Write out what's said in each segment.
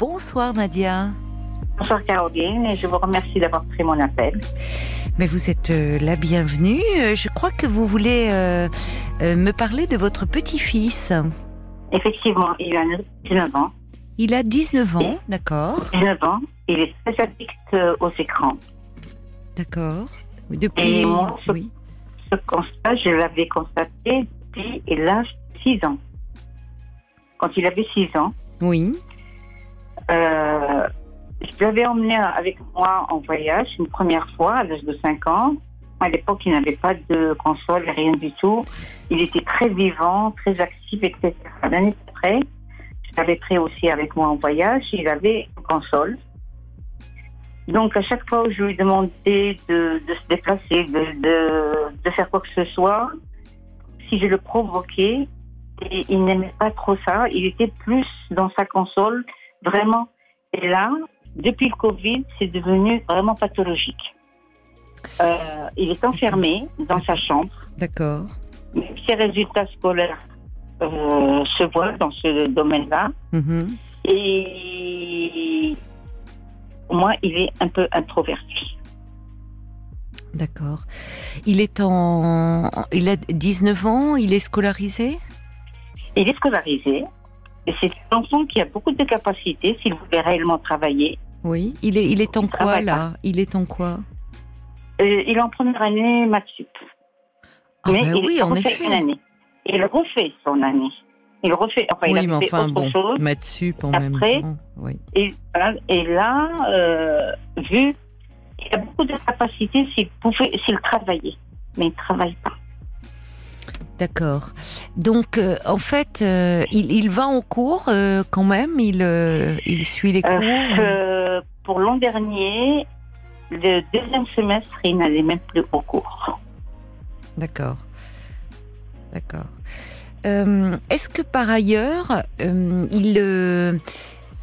Bonsoir Nadia. Bonsoir Caroline, et je vous remercie d'avoir pris mon appel. Mais vous êtes euh, la bienvenue. Euh, Je crois que vous voulez euh, me parler de votre petit-fils. Effectivement, il a 19 ans. Il a 19 ans, d'accord, 19 ans, il est très addict aux écrans. d'accord. Depuis, Et moi, oui, Ce constat, je l'avais constaté depuis l'âge de 6 ans. Quand il avait 6 ans, oui, euh, je l'avais emmené avec moi en voyage une première fois à l'âge de 5 ans. À l'époque, il n'avait pas de console, rien du tout. Il était très vivant, très actif, etc. L'année après, je l'avais pris aussi avec moi en voyage. Il avait une console. Donc, à chaque fois où je lui demandais de, se déplacer, de, faire quoi que ce soit, si je le provoquais, il n'aimait pas trop ça. Il était plus dans sa console, vraiment. Et là, depuis le Covid, c'est devenu vraiment pathologique. Euh, il est enfermé dans sa chambre. d'accord. Ses résultats scolaires euh, se voient dans ce domaine-là. Mhm. Et moi, il est un peu introverti. D'accord. Il est en, il a 19 ans, il est scolarisé? Il est scolarisé. Et c'est un enfant qui a beaucoup de capacités s'il voulait réellement travailler. Oui. Il est, il est en Il quoi là Il est en quoi Euh, il est en première année maths sup. Ah Mais ben il oui, en refait effet. une année. Il refait son année. Il refait, enfin, il oui, a mais fait enfin autre bon, chose. maths sup en Après, même temps. Oui. Et, voilà. et là, euh, vu qu'il a beaucoup de capacités s'il pouvait, s'il travaillait. Mais il ne travaille pas. D'accord. Donc, euh, en fait, euh, il, il va en cours euh, quand même. Il, il suit les cours. Pour l'an dernier, le deuxième semestre, il n'allait même plus au cours. D'accord. D'accord. Est-ce que par ailleurs, il,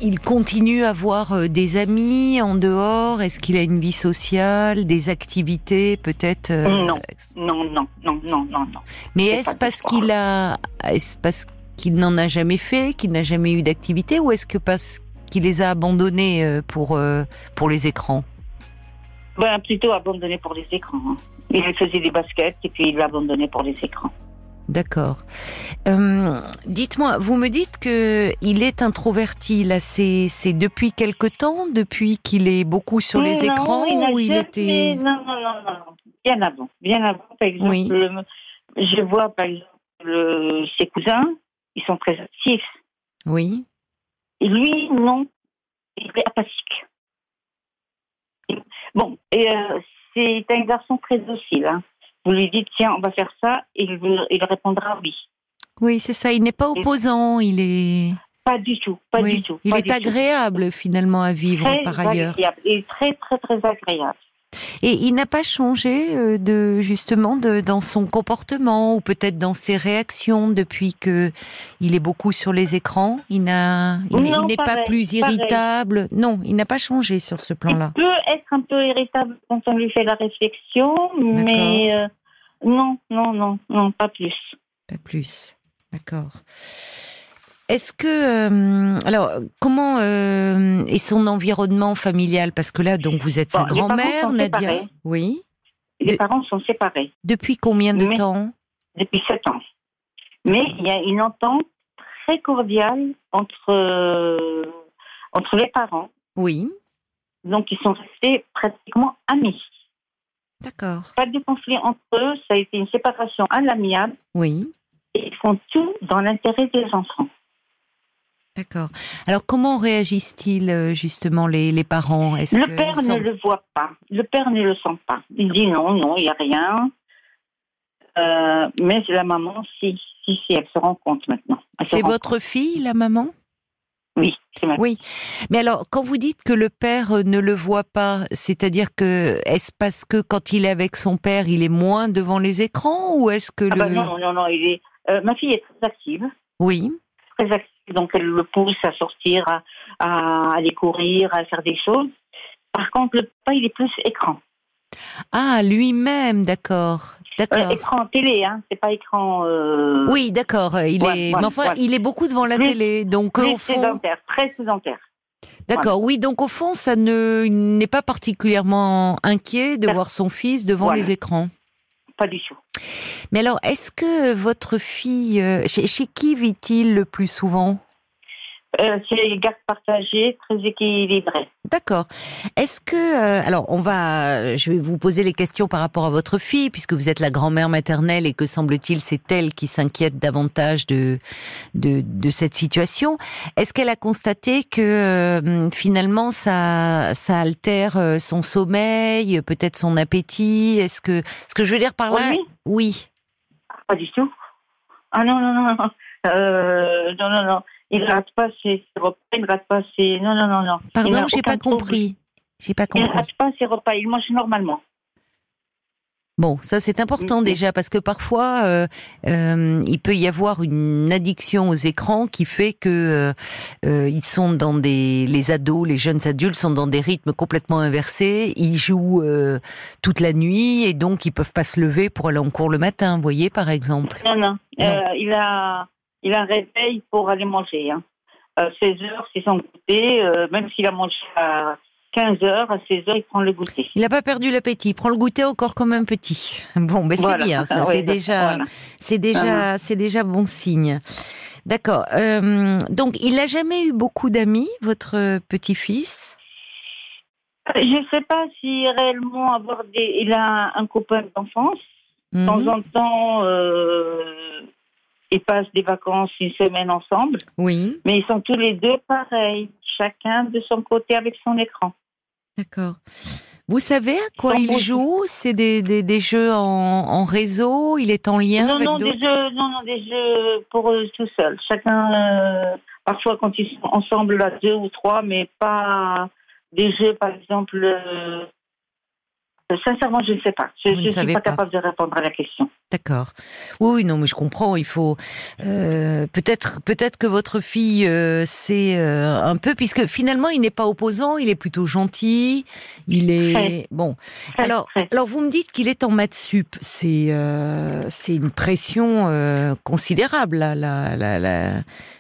il continue à avoir euh, des amis en dehors Est-ce qu'il a une vie sociale, des activités peut-être euh, Non. Non, non, non, non, non, non. Mais est-ce parce qu'il a, est-ce parce qu'il n'en a jamais fait, qu'il n'a jamais eu d'activité, ou est-ce que parce qu'il les a abandonnés euh, pour euh, pour les écrans? Ben, plutôt abandonné pour les écrans. hein. Il faisait des baskets et puis il l'a abandonné pour les écrans. D'accord. Euh, Dites-moi, vous me dites que il est introverti. Là, c'est c'est depuis quelque temps, depuis qu'il est beaucoup sur les Non, écrans, il il était Non, non, non. Bien avant. Bien avant. Par exemple, Oui. je vois, par exemple, le- ses cousins, ils sont très actifs. Oui. Et lui, non. Il est apathique. Bon, et euh, c'est un garçon très docile. hein. Vous lui dites, tiens, on va faire ça, et il, vous- il répondra oui. Oui, c'est ça. Il n'est pas opposant. Il est. Pas du tout, pas oui. du tout. Il est tout. agréable finalement à vivre Très par ailleurs. agréable. Il est très, très, très agréable. Et il n'a pas changé euh, de justement de, dans son comportement ou peut-être dans ses réactions depuis que il est beaucoup sur les écrans. Il n'a, il, n'est- il pas plus pareil. irritable. Non, il n'a pas changé sur ce plan-là. Il peut être un peu irritable quand on lui fait la réflexion, mais euh, non, non, non, non, pas plus. Pas plus. D'accord. Est-ce que euh, alors comment euh, est son environnement familial? Parce que là, donc vous êtes sa Bon, grand-mère, Nadia. séparés. Oui. Les De- parents sont séparés Depuis combien de Mais- temps? depuis sept ans. Mais il y a une entente très cordiale entre, euh, entre les parents. Oui. Donc, ils sont restés pratiquement amis. D'accord. Pas de conflit entre eux, ça a été une séparation à l'amiable Oui. et ils font tout dans l'intérêt des enfants. D'accord. Alors comment réagissent-ils euh, justement les, les parents? Le que père ne le voit pas. Le père ne le sent pas. Il dit non, non, il n'y a rien. Euh, mais la maman, si, si, si, elle se rend compte maintenant. C'est votre fille, la maman? Oui, Oui. Mais alors, quand vous dites que le père euh, ne le voit pas, c'est-à-dire que est-ce parce que quand il est avec son père, il est moins devant les écrans ou est-ce que Ah le bah non, non, non, il est. euh, ma fille est très active, Oui. très active, donc elle le pousse à sortir, à, à aller courir, à faire des choses. Par contre, le papa, il est plus écran. Ah, lui-même, d'accord. Euh, D'accord. écran télé, hein, c'est pas écran. euh, Oui, d'accord. Il Voilà, est, mais enfin, il est beaucoup devant la Plus- télé, donc plus au fond, sédentaire, très sédentaire. D'accord, oui, donc au fond, ça ne il n'est pas particulièrement inquiet de voir son fils devant Voilà. les écrans. Pas du tout. Mais alors, est-ce que votre fille, euh, chez, chez qui vit-il le plus souvent? Euh, c'est les gardes partagées, très équilibrées. D'accord. Est-ce que, euh, alors, on va, je vais vous poser les questions par rapport à votre fille, puisque vous êtes la grand-mère maternelle et que semble-t-il, c'est elle qui s'inquiète davantage de, de, de cette situation. Est-ce qu'elle a constaté que euh, finalement, ça, ça altère euh, son sommeil, peut-être son appétit? Est-ce que, ce que je veux dire par là, Oui, oui. Pas du tout. Ah non, non, non, non. Non, non, non. Il ne rate pas ses repas, il ne rate pas ses... Non, non, non, non. Il Pardon, j'ai pas compris. J'ai pas Il ne compris. rate pas ses repas, il mange normalement. Bon, ça c'est important Mhm. déjà parce que parfois euh, euh, il peut y avoir une addiction aux écrans qui fait que euh, ils sont dans des les ados, les jeunes adultes sont dans des rythmes complètement inversés. Ils jouent toute la nuit et donc ils peuvent pas se lever pour aller en cours le matin. Vous voyez par exemple. Non, non. Non. Il, a, il a un réveil pour aller manger. Hein. Euh, 16 heures, c'est son goûter. euh, même s'il a mangé à 15 heures, à 16 heures, il prend le goûter. Il n'a pas perdu l'appétit. Il prend le goûter encore comme un petit. Bon, ben c'est bien. Ça Ouais, c'est déjà voilà. c'est déjà c'est déjà bon signe. D'accord. Euh, donc il n'a jamais eu beaucoup d'amis, votre petit-fils? Je ne sais pas si réellement avoir des... il a un copain d'enfance. De Mhm. temps en temps, euh, ils passent des vacances une semaine ensemble, Oui, mais ils sont tous les deux pareils, chacun de son côté avec son écran. d'accord. Vous savez à quoi il joue C'est des, des, des jeux en, en réseau? Il est en lien non, avec non, des jeux, non, non, des jeux pour eux tout seuls. Chacun, euh, parfois quand ils sont ensemble, là, deux ou trois, mais pas des jeux, par exemple. euh, sincèrement, je ne sais pas. Je ne suis pas, pas. capable de répondre à la question. D'accord. Oui, non, mais je comprends. Il faut euh, peut-être peut-être que votre fille euh, euh, un peu puisque finalement il n'est pas opposant, il est plutôt gentil. Il est bon. Alors, alors vous me dites qu'il est en maths sup. C'est euh, c'est une pression euh, considérable là, la la la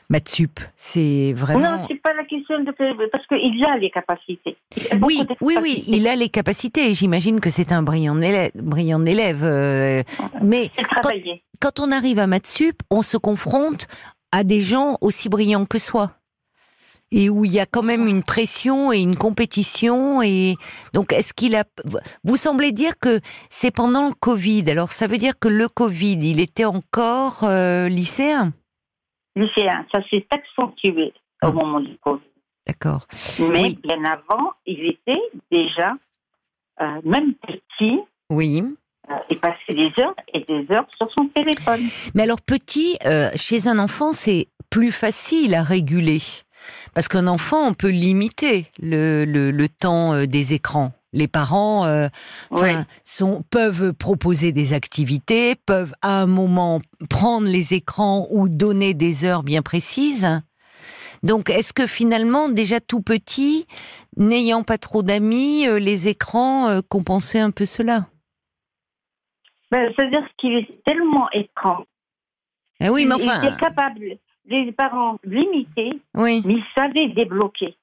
maths sup. C'est vraiment. Non, c'est pas la question de parce qu'il a les capacités. A Oui, oui, oui, il a les capacités. J'imagine que c'est un brillant élève. Brillant élève euh, mais quand on arrive à maths sup, on se confronte à des gens aussi brillants que soi. Et où il y a quand même une pression et une compétition. Et donc, est-ce qu'il a. Vous semblez dire que c'est pendant le Covid. Alors, ça veut dire que le Covid, il était encore euh, lycéen? Ça s'est accentué Ah. au moment du Covid. D'accord. Mais Oui. bien avant, il était déjà, euh, même petit, Oui. euh, il passait des heures et des heures sur son téléphone. Mais alors, petit, euh, chez un enfant, c'est plus facile à réguler. Parce qu'un enfant, on peut limiter le, le, le temps euh, des écrans. Les parents euh, enfin, Oui. sont, peuvent proposer des activités, peuvent à un moment prendre les écrans ou donner des heures bien précises. Donc, est-ce que finalement, déjà tout petit, n'ayant pas trop d'amis, euh, les écrans euh, compensaient un peu cela? Ben, C'est-à-dire qu'il est tellement écran. Ah oui, mais il enfin, était capable, les parents limitaient, oui. mais ils savaient débloquer.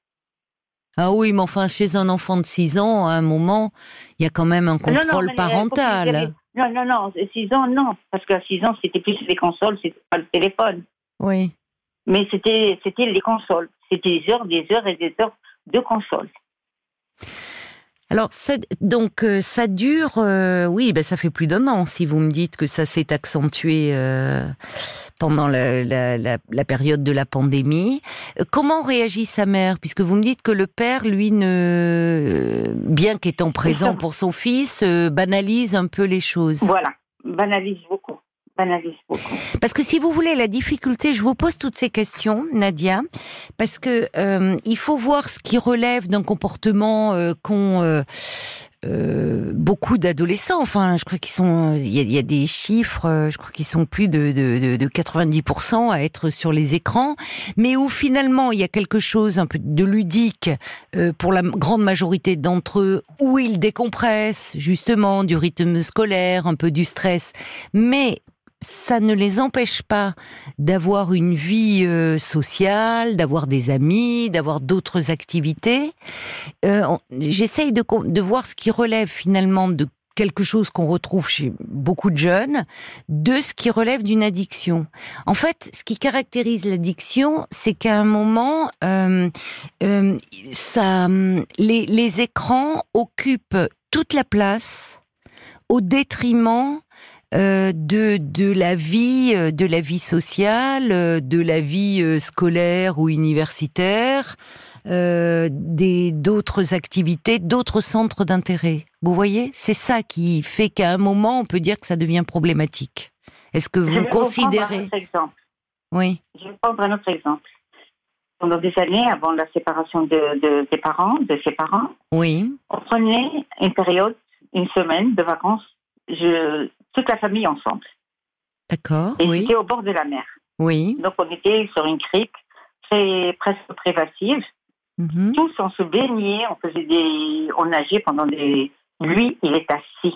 Ah oui, mais enfin, chez un enfant de 6 ans, à un moment, il y a quand même un Non, non, contrôle euh, parental. Non, non, non, 6 ans, non. Parce qu'à 6 ans, c'était plus les consoles, c'était pas le téléphone. Oui. Mais c'était c'était les consoles. C'était des heures, des heures et des heures de consoles. Alors, ça, donc, euh, ça dure, euh, oui, ben, ça fait plus d'un an, si vous me dites que ça s'est accentué euh, pendant la, la, la, la période de la pandémie. Euh, Comment réagit sa mère? Puisque vous me dites que le père, lui, ne, bien qu'étant présent pour son fils, euh, banalise un peu les choses. Voilà, banalise beaucoup. Parce que si vous voulez la difficulté, je vous pose toutes ces questions, Nadia, parce que euh, il faut voir ce qui relève d'un comportement euh, qu'ont euh, euh, beaucoup d'adolescents. Enfin, je crois qu'ils sont, il y, a, des chiffres, euh, je crois qu'ils sont plus de, de, de, de 90% à être sur les écrans, mais où finalement il y a quelque chose un peu de ludique pour la grande majorité d'entre eux, où ils décompressent justement du rythme scolaire, un peu du stress, mais ça ne les empêche pas d'avoir une vie euh, sociale, d'avoir des amis, d'avoir d'autres activités. Euh, j'essaye de, voir ce qui relève finalement de quelque chose qu'on retrouve chez beaucoup de jeunes, de ce qui relève d'une addiction. En fait, ce qui caractérise l'addiction, c'est qu'à un moment, euh, les écrans occupent toute la place au détriment euh, de de la vie euh, de la vie sociale, euh, de la vie scolaire ou universitaire, euh, des d'autres activités, d'autres centres d'intérêt. Vous voyez, c'est ça qui fait qu'à un moment on peut dire que ça devient problématique. Est-ce que vous considérez un exemple. Oui. Je vais prendre un autre exemple. Pendant des années, avant la séparation de, de, des parents, de ses parents, oui. on prenait une période, une semaine de vacances, je, toute la famille ensemble. D'accord. Et oui. c'était au bord de la mer. Oui. Donc on était sur une crique très presque privative. Mhm. Tous on se baignait, on faisait des, on nageait pendant des. Lui, il est assis,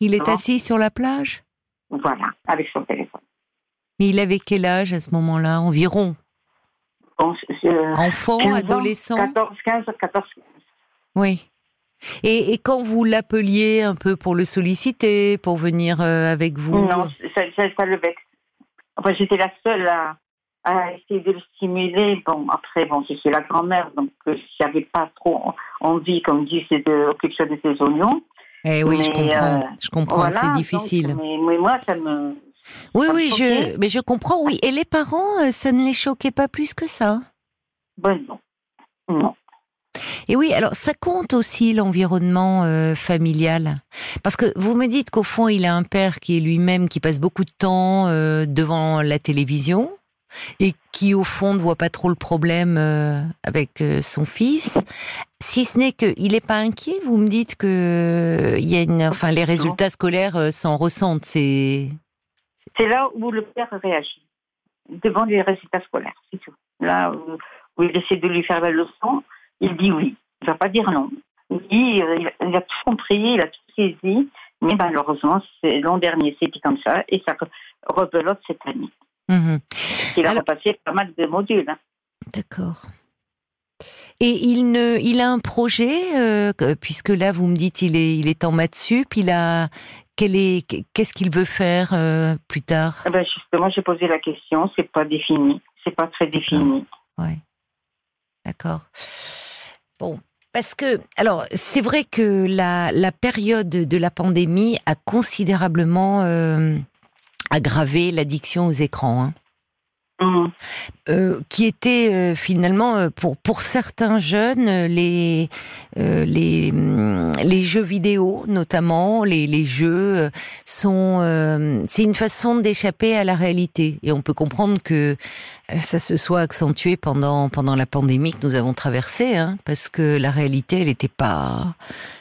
Il est assis sur la plage? voilà, avec son téléphone. Mais il avait quel âge à ce moment-là? Environ? Bon, je- je- Enfant, 15 adolescent? 14, 15, 14. Oui. Et, et quand vous l'appeliez un peu pour le solliciter, pour venir euh, avec vous Non, ça, ça, ça le vexe. Enfin, j'étais la seule à, à essayer de le stimuler. Bon, après, bon, je suis la grand-mère, donc euh, j'avais pas trop envie, comme dit, c'est de occuper de ses oignons. Eh oui, je comprends. euh, je comprends, Voilà, c'est donc, difficile. mais, mais moi, ça me. oui, ça me oui, je, mais je comprends. Oui, et les parents, euh, ça ne les choquait pas plus que ça? Bon, non. Non. Et oui, alors ça compte aussi l'environnement euh, familial, parce que vous me dites qu'au fond il a un père qui est lui-même qui passe beaucoup de temps euh, devant la télévision et qui au fond ne voit pas trop le problème euh, avec son fils. Si ce n'est qu'il n'est pas inquiet, vous me dites que il y a une, enfin les résultats scolaires s'en ressentent. C'est là où le père réagit, devant les résultats scolaires, c'est tout. Là où il essaie de lui faire la leçon, il dit oui. Il ne va pas dire non. Oui, euh, il, a- tout compris, il a tout saisi, mais malheureusement, l'an dernier, c'était comme ça, et ça rebelote cette année. Mhm. Il a Alors- repassé pas mal de modules. hein. D'accord. Et il ne, il a un projet euh, que- puisque là vous me dites il est, il est en maths sup. Il a, quel est, qu'est-ce qu'il veut faire euh, plus tard? Eh ben, justement, j'ai posé la question, c'est pas défini, c'est pas très défini. Ouais. D'accord. Bon. Parce que, alors, c'est vrai que la, période de la pandémie a considérablement euh, aggravé l'addiction aux écrans. hein. Euh, qui étaient euh, finalement euh, pour pour certains jeunes euh, les euh, les hum, les jeux vidéo notamment les les jeux sont c'est une façon d'échapper à la réalité. Et on peut comprendre que ça se soit accentué pendant pendant la pandémie que nous avons traversée hein, parce que la réalité elle était pas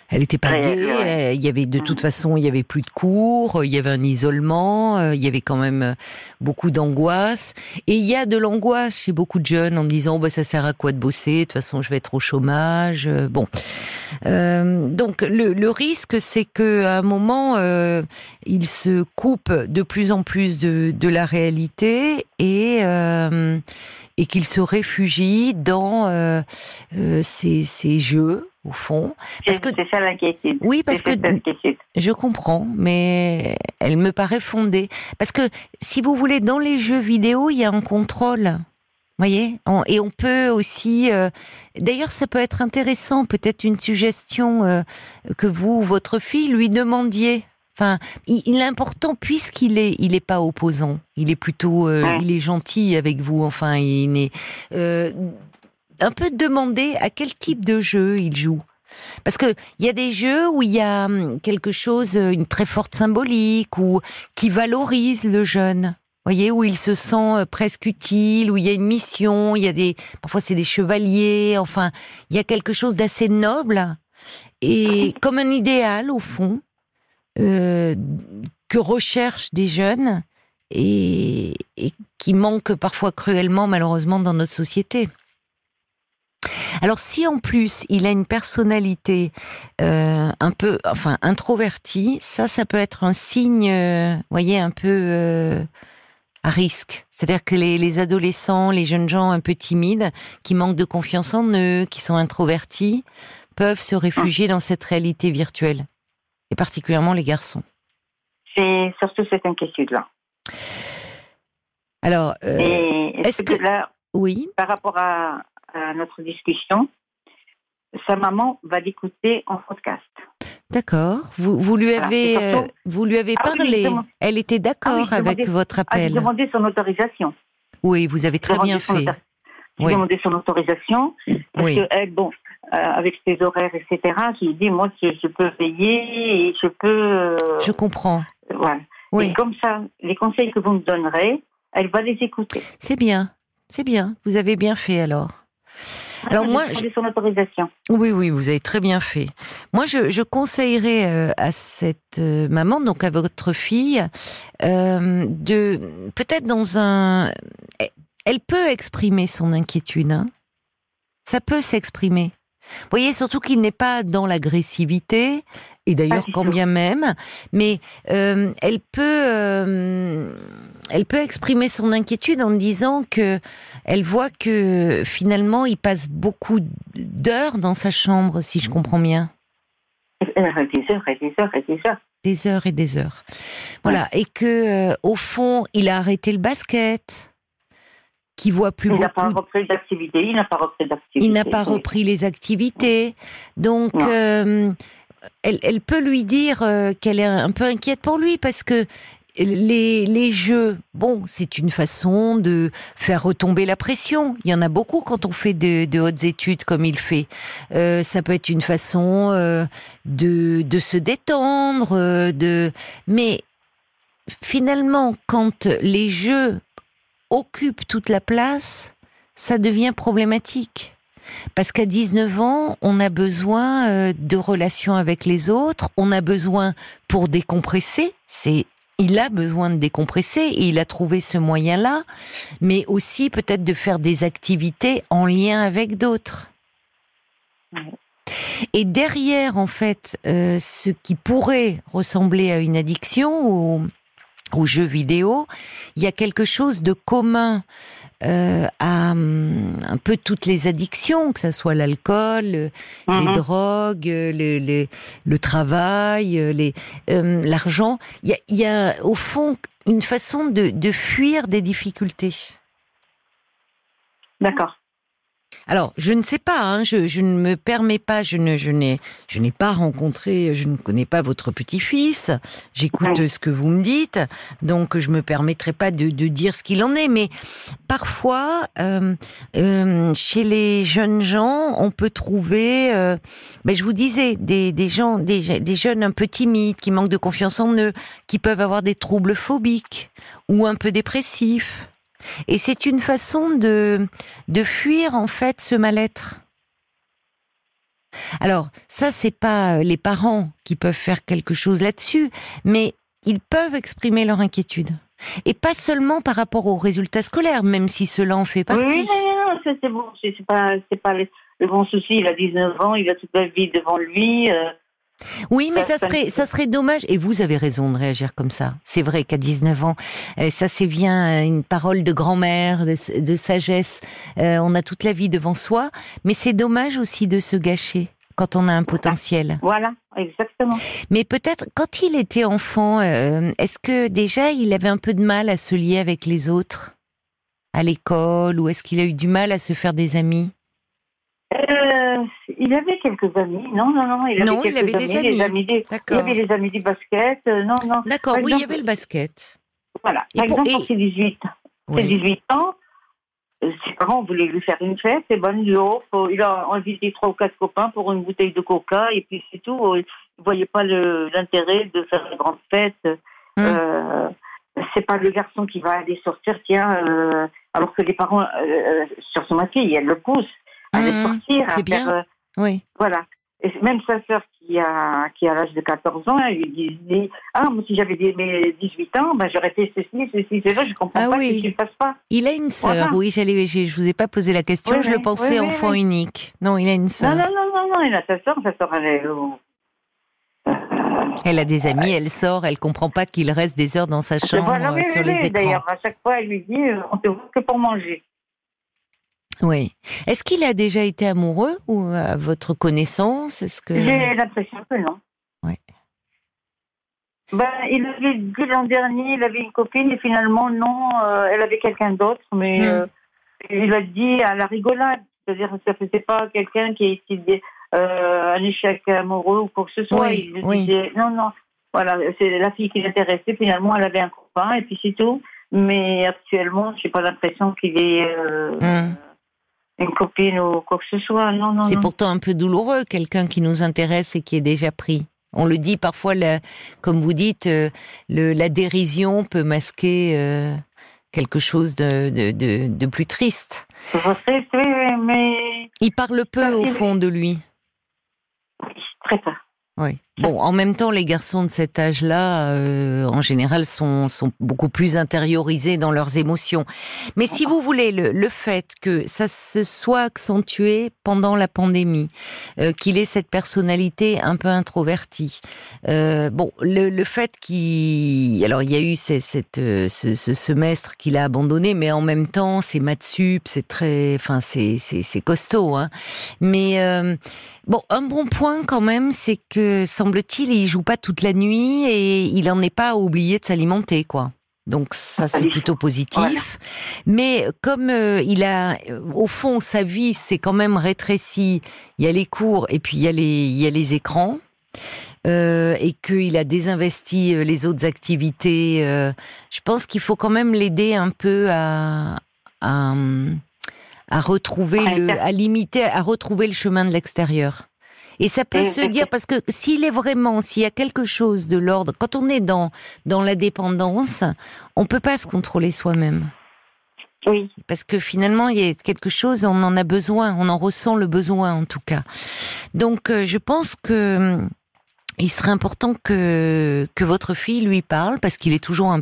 elle était pas Ouais, gaie, ouais. euh, il y avait de toute Mhm. façon il y avait plus de cours, il y avait un isolement, euh, il y avait quand même euh, beaucoup d'angoisse et il y a de l'angoisse chez beaucoup de jeunes en me disant bah ça sert à quoi de bosser? De toute façon je vais être au chômage euh, bon Euh, donc le, le risque c'est que à un moment euh, ils se coupent de plus en plus de, de la réalité et euh, et qu'ils se réfugient dans euh, euh, ces, ces jeux au fond Parce C'est que- c'est ça l'inquiétude. oui parce que je comprends, mais elle me paraît fondée. Parce que, si vous voulez, dans les jeux vidéo, il y a un contrôle. voyez Et on peut aussi... euh, D'ailleurs, ça peut être intéressant, peut-être une suggestion euh, que vous ou votre fille lui demandiez. Enfin, il, il est important puisqu'il est, il est pas opposant. Il est plutôt, euh, Ouais. il est gentil avec vous. Enfin, il est euh, un peu demander à quel type de jeu il joue. Parce que il y a des jeux où il y a hum, quelque chose, euh, une très forte symbolique, ou qui valorise le jeune. Voyez, où il se sent euh, presque utile, où il y a une mission, il y a des, parfois c'est des chevaliers, enfin, il y a quelque chose d'assez noble et comme un idéal au fond euh, que recherchent des jeunes et, et qui manque parfois cruellement malheureusement dans notre société. Alors si en plus il a une personnalité euh, un peu, enfin introvertie, ça, ça peut être un signe, euh, voyez, un peu euh, à risque. C'est-à-dire que les, les, adolescents, les jeunes gens un peu timides, qui manquent de confiance en eux, qui sont introvertis, peuvent se réfugier dans cette réalité virtuelle, et particulièrement les garçons. C'est surtout cette inquiétude-là. Alors, est-ce que, là, oui, par rapport à, à notre discussion, sa maman va l'écouter en podcast. D'accord. Vous, vous, lui avez, euh, vous lui avez ah parlé. Elle était d'accord ah avec votre appel. J'ai demandé son autorisation. Oui, vous avez très bien fait. J'ai demandé son autorisation. Parce oui. que elle, bon, euh, avec ses horaires, etc., j'ai dit, moi, je, je, peux veiller et je peux. Euh, je comprends. Voilà. Oui. Et comme ça, les conseils que vous me donnerez, elle va les écouter. C'est bien. C'est bien. Vous avez bien fait alors. Alors moi, son autorisation. Oui, oui, vous avez très bien fait. Moi, je, je conseillerais euh, à cette euh, maman, donc à votre fille, euh, de peut-être dans un, elle peut exprimer son inquiétude. Hein. Ça peut s'exprimer. Vous voyez, surtout qu'il n'est pas dans l'agressivité, et d'ailleurs quand bien même, mais euh, elle peut, euh, elle peut exprimer son inquiétude en disant que elle voit que finalement il passe beaucoup d'heures dans sa chambre, si je comprends bien. Des heures et des heures et des heures et des heures. Et des heures. Voilà, et que euh, au fond il a arrêté le basket qui voit plus il beaucoup. Il n'a pas repris d'activité. Il n'a pas repris d'activité. Il n'a pas repris les activités. Donc, euh, elle, elle, peut lui dire euh, qu'elle est un peu inquiète pour lui parce que les, les jeux, bon, c'est une façon de faire retomber la pression. Il y en a beaucoup quand on fait de, de hautes études comme il fait. Euh, ça peut être une façon euh, de, de se détendre, euh, de. Mais finalement, quand les jeux occupe toute la place, ça devient problématique. Parce qu'à 19 ans, on a besoin euh, de relations avec les autres, on a besoin pour décompresser, c'est il a besoin de décompresser et il a trouvé ce moyen-là, mais aussi peut-être de faire des activités en lien avec d'autres. Et derrière, en fait, euh, ce qui pourrait ressembler à une addiction ou aux jeux vidéo, il y a quelque chose de commun euh, à hum, un peu toutes les addictions, que ce soit l'alcool, les mhm. drogues, le, le, travail, les, hum, l'argent. Il y a, y a, au fond une façon de, de fuir des difficultés. D'accord. Alors, je ne sais pas, hein, je, je, ne me permets pas, je ne, je n'ai, je n'ai pas rencontré, je ne connais pas votre petit-fils. J'écoute ce que vous me dites, donc je me permettrai pas de, de dire ce qu'il en est. Mais parfois, euh, euh, chez les jeunes gens, on peut trouver, euh, ben je vous disais, des, des gens, des, des jeunes un peu timides, qui manquent de confiance en eux, qui peuvent avoir des troubles phobiques ou un peu dépressifs et c'est une façon de, de fuir en fait ce mal-être. Alors, ça, c'est pas euh, les parents qui peuvent faire quelque chose là-dessus, mais ils peuvent exprimer leur inquiétude. Et pas seulement par rapport aux résultats scolaires, même si cela en fait partie. Oui, non, non, c'est bon, c'est pas, pas le, bon souci. Il a 19 ans, il a toute la vie devant lui. Euh, oui, mais ça serait, ça serait dommage. Et vous avez raison de réagir comme ça. C'est vrai qu'à 19 ans, euh, ça c'est bien une parole de grand-mère, de, sagesse. Euh, on a toute la vie devant soi, mais c'est dommage aussi de se gâcher quand on a un potentiel. Voilà, exactement. Mais peut-être quand il était enfant, euh, est-ce que déjà il avait un peu de mal à se lier avec les autres? À l'école, ou est-ce qu'il a eu du mal à se faire des amis? Il avait quelques amis. Non, non, non. Il avait, non, il avait des amis. Les amis des, il y avait les amis du basket. Euh, non, non. D'accord, oui, il y avait le basket. Voilà. Par exemple, pour ses 18, oui. 18 ans, euh, ses parents voulaient lui faire une fête, et ben, il, il a invité trois ou quatre copains pour une bouteille de coca, et puis c'est tout. Il ne voyait pas l'intérêt de faire une grande fête. Hum. Euh, c'est pas le garçon qui va aller sortir, tiens, euh, alors que les parents, euh, sur ma fille, elle le pousse à aller mmh, sortir, à faire, oui. Voilà. Et même sa sœur qui a, qui a l'âge de 14 ans, elle lui disait Ah, moi, si j'avais mes 18 ans, ben, j'aurais fait ceci, ceci, cela. Je comprends Ah pas oui. que tu ne fasses pas. Il a une sœur, Voilà. oui, j'allais, je je vous ai pas posé la question, Oui, je le pensais enfant unique. Non, il a une sœur. Non, non, non, non, non, il a sa sœur, sa sœur, elle est Elle a des amis, elle sort, elle comprend pas qu'il reste des heures dans sa chambre Voilà, euh, sur les écrans. D'ailleurs, à chaque fois, elle lui dit euh, On te voit que pour manger. Oui. Est-ce qu'il a déjà été amoureux ou à votre connaissance Est-ce que J'ai l'impression que non. Ouais. Ben, il avait dit l'an dernier, il avait une copine et finalement, non, euh, elle avait quelqu'un d'autre, mais Hmm. euh, il a dit à la rigolade. C'est-à-dire que ça faisait pas quelqu'un qui a été euh, un échec amoureux ou quoi que ce soit. Oui, il oui. disait, non, non, voilà, c'est la fille qui l'intéressait. Finalement, elle avait un copain et puis c'est tout. Mais actuellement, j'ai pas l'impression qu'il euh, Hmm. Une copine ou quoi que ce soit. Non, non, C'est pourtant un peu douloureux, quelqu'un qui nous intéresse et qui est déjà pris. On le dit parfois, la- comme vous dites, euh, le- la dérision peut masquer euh, quelque chose de, de, de- de plus triste. Je oui, oui, mais Il parle peu au fond de lui. très peu. Oui. Bon, en même temps, les garçons de cet âge-là, euh, en général, sont, sont beaucoup plus intériorisés dans leurs émotions. Mais si vous voulez, le, le fait que ça se soit accentué pendant la pandémie, euh, qu'il ait cette personnalité un peu introvertie, euh, bon, le, le fait qu'il... Alors, il y a eu ces- cette, euh, ce, ce semestre qu'il a abandonné, mais en même temps, c'est maths sup, c'est très... Enfin, c'est c'est- costaud, hein. Mais... euh, Bon, un bon point quand même, c'est que semble-t-il, il joue pas toute la nuit et il en est pas oublié de s'alimenter, quoi. Donc ça, c'est Oui. plutôt positif. Mais comme euh, il a, euh, au fond, sa vie s'est quand même rétrécie. Il y a les cours et puis il y a les, il y a les écrans. euh, et qu'il a désinvesti les autres activités, euh, je pense qu'il faut quand même l'aider un peu à, à, à retrouver Ouais, le, ça- à limiter, à retrouver le chemin de l'extérieur. Et ça peut Et- se et- dire parce que s'il est vraiment, s'il y a quelque chose de l'ordre, quand on est dans dans la dépendance, on peut pas se contrôler soi-même Oui. parce que finalement il y a quelque chose, on en a besoin, on en ressent le besoin en tout cas. Donc euh, je pense que il serait important que que votre fille lui parle parce qu'il est toujours un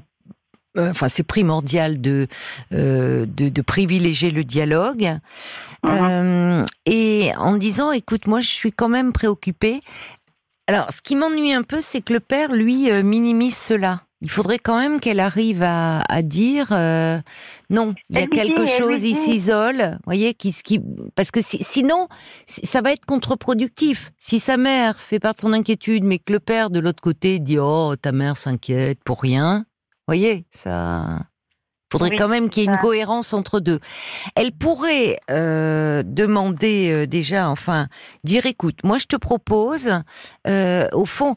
euh, Enfin, c'est primordial de, euh, de de privilégier le dialogue euh, et en disant, écoute, moi, je suis quand même préoccupée. Alors, ce qui m'ennuie un peu, c'est que le père, lui, euh, minimise cela. Il faudrait quand même qu'elle arrive à, à dire euh, non, il y a quelque chose, il s'isole, voyez, qui, qui, parce que si- sinon, si- ça va être contre-productif. Si sa mère fait part de son inquiétude, mais que le père de l'autre côté dit oh ta mère s'inquiète pour rien, voyez, ça. Faudrait Oui, quand même qu'il y ait une cohérence entre deux. Elle pourrait euh, demander euh, déjà, enfin, dire écoute, moi je te propose, euh, au fond,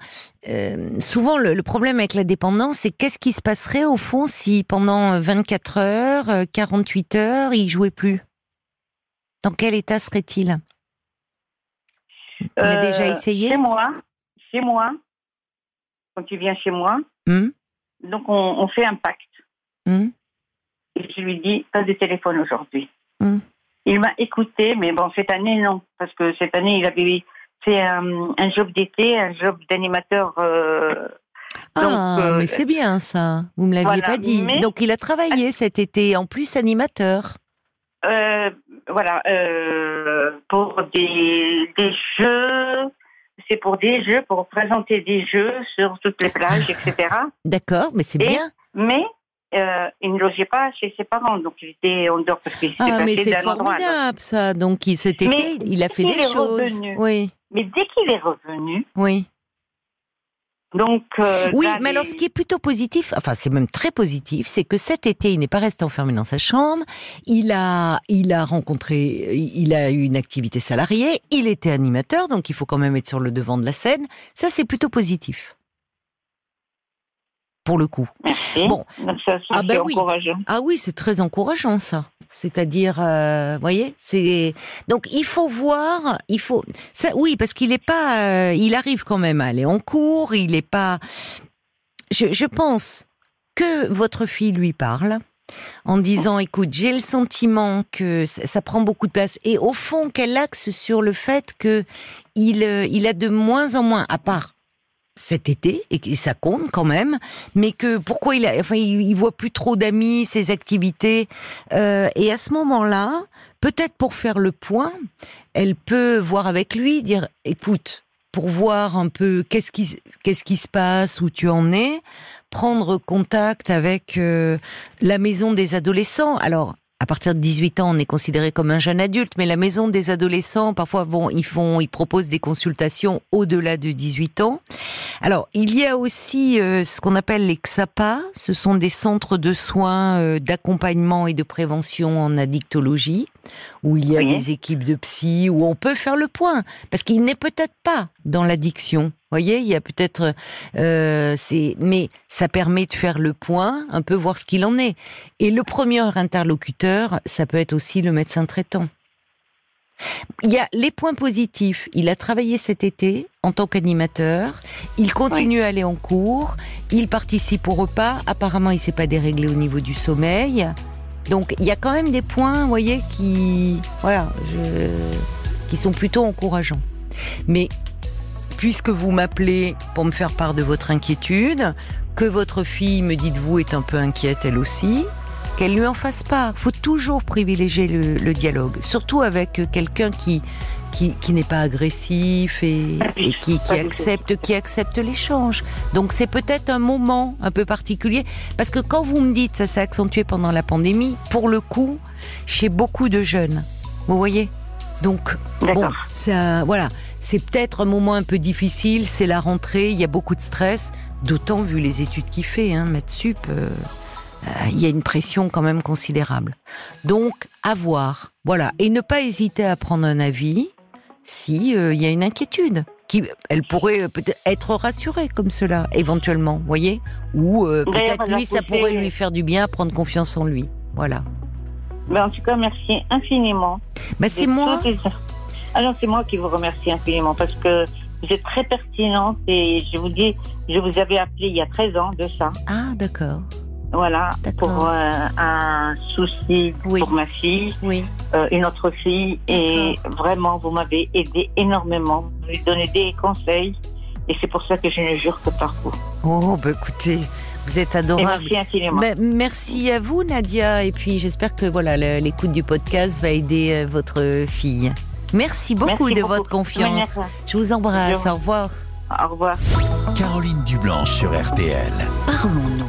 souvent le, le problème avec la dépendance, c'est qu'est-ce qui se passerait au fond si pendant 24 heures, euh, 48 heures, il jouait plus? Dans quel état serait-il? On a déjà essayé? Chez moi, chez moi, quand tu viens chez moi, Hum, donc on, on fait un pacte. hum, Et je lui dis, pas de téléphone aujourd'hui. Hmm. Il m'a écouté, mais bon, cette année, non. Parce que cette année, il avait fait un, un job d'été, un job d'animateur. euh, Ah, donc, euh, mais c'est bien ça. Vous me l'aviez voilà, pas dit. mais- Donc il a travaillé cet été, en plus animateur. euh, voilà, pour des, des jeux. C'est pour des jeux, pour présenter des jeux sur toutes les plages, etc. D'accord, mais c'est bien. Mais euh, il ne logeait pas chez ses parents, donc il était en dehors parce qu'il s'était Ah, mais passé c'est d'un endroit formidable ça. Donc il- été, il a fait des choses. revenu. Oui, Mais dès qu'il est revenu, oui. donc. euh, Oui, mais alors ce qui est plutôt positif, enfin c'est même très positif, c'est que cet été, il n'est pas resté enfermé dans sa chambre. Il a, il a rencontré, il a eu une activité salariée. Il était animateur, donc il faut quand même être sur le devant de la scène. Ça, c'est plutôt positif. Pour le coup. Merci. Bon. Donc ça, Ah, ben oui. encourageant. Ah oui, c'est très encourageant ça. C'est-à-dire, euh, voyez, c'est donc il faut voir, il faut ça, oui, parce qu'il est pas, euh, il arrive quand même à aller en cours, il est pas. Je, je pense que votre fille lui parle en disant écoute j'ai le sentiment que ça, ça prend beaucoup de place et au fond qu'elle axe sur le fait que il euh, il a de moins en moins à part cet été et que ça compte quand même, mais que pourquoi il a, enfin il, voit plus trop d'amis, ses activités, euh, et à ce moment-là, peut-être pour faire le point, elle peut voir avec lui, dire écoute, pour voir un peu qu'est-ce qui qu'est-ce qui se passe, où tu en es, prendre contact avec euh, la maison des adolescents. Alors à partir de 18 ans, on est considéré comme un jeune adulte, mais la maison des adolescents, parfois, bon, ils font, ils proposent des consultations au-delà de 18 ans. Alors, il y a aussi euh, ce qu'on appelle les XAPA. Ce sont des centres de soins euh, d'accompagnement et de prévention en addictologie, où il y a Oui. des équipes de psy, où on peut faire le point, parce qu'il n'est peut-être pas dans l'addiction. Voyez, il y a peut-être, euh, c'est, mais ça permet de faire le point, un peu voir ce qu'il en est. Et le premier interlocuteur, ça peut être aussi le médecin traitant. Il y a les points positifs. Il a travaillé cet été en tant qu'animateur. Il continue à aller en cours. Il participe au repas. Apparemment, il s'est pas déréglé au niveau du sommeil. Donc, il y a quand même des points, vous voyez, qui, qui sont plutôt encourageants. Mais puisque vous m'appelez pour me faire part de votre inquiétude, que votre fille, me dites-vous, est un peu inquiète elle aussi, qu'elle lui en fasse part. faut toujours privilégier le, le dialogue, surtout avec quelqu'un qui, qui, qui n'est pas agressif et, et qui, Pas accepte, qui accepte l'échange. Donc c'est peut-être un moment un peu particulier, parce que quand vous me dites ça s'est accentué pendant la pandémie, pour le coup, chez beaucoup de jeunes, vous voyez? Donc bon, un- voilà, c'est peut-être un moment un peu difficile, c'est la rentrée, il y a beaucoup de stress, d'autant vu les études qu'il fait, hein, Maths Sup, euh, euh, il y a une pression quand même considérable. Donc, à voir, voilà, et ne pas hésiter à prendre un avis si euh, il y a une inquiétude. Qui, elle pourrait euh, peut-être être rassurée comme cela, éventuellement, voyez Ou euh, peut-être lui, ça pourrait lui faire du bien, prendre confiance en lui. Voilà. Mais en tout cas, merci infiniment. Bah, c'est moi. Alors, c'est moi qui vous remercie infiniment parce que vous êtes très pertinente et je vous dis, je vous avais appelé il y a 13 ans de ça. Ah, d'accord. Voilà, pour euh, un souci Oui. pour ma fille, Oui. euh, une autre fille. Et vraiment, vous m'avez aidé énormément. Vous m'avez donné des conseils. Et c'est pour ça que je ne jure que par vous. Oh, bah écoutez, vous êtes Et adorable. merci infiniment. Bah, merci à vous, Nadia. Et puis, j'espère que voilà, l'écoute du podcast va aider euh, votre fille. Merci beaucoup Merci de beaucoup. votre confiance. Je vous embrasse. Au revoir. Au revoir. Caroline Dublanche sur RTL. Parlons-nous.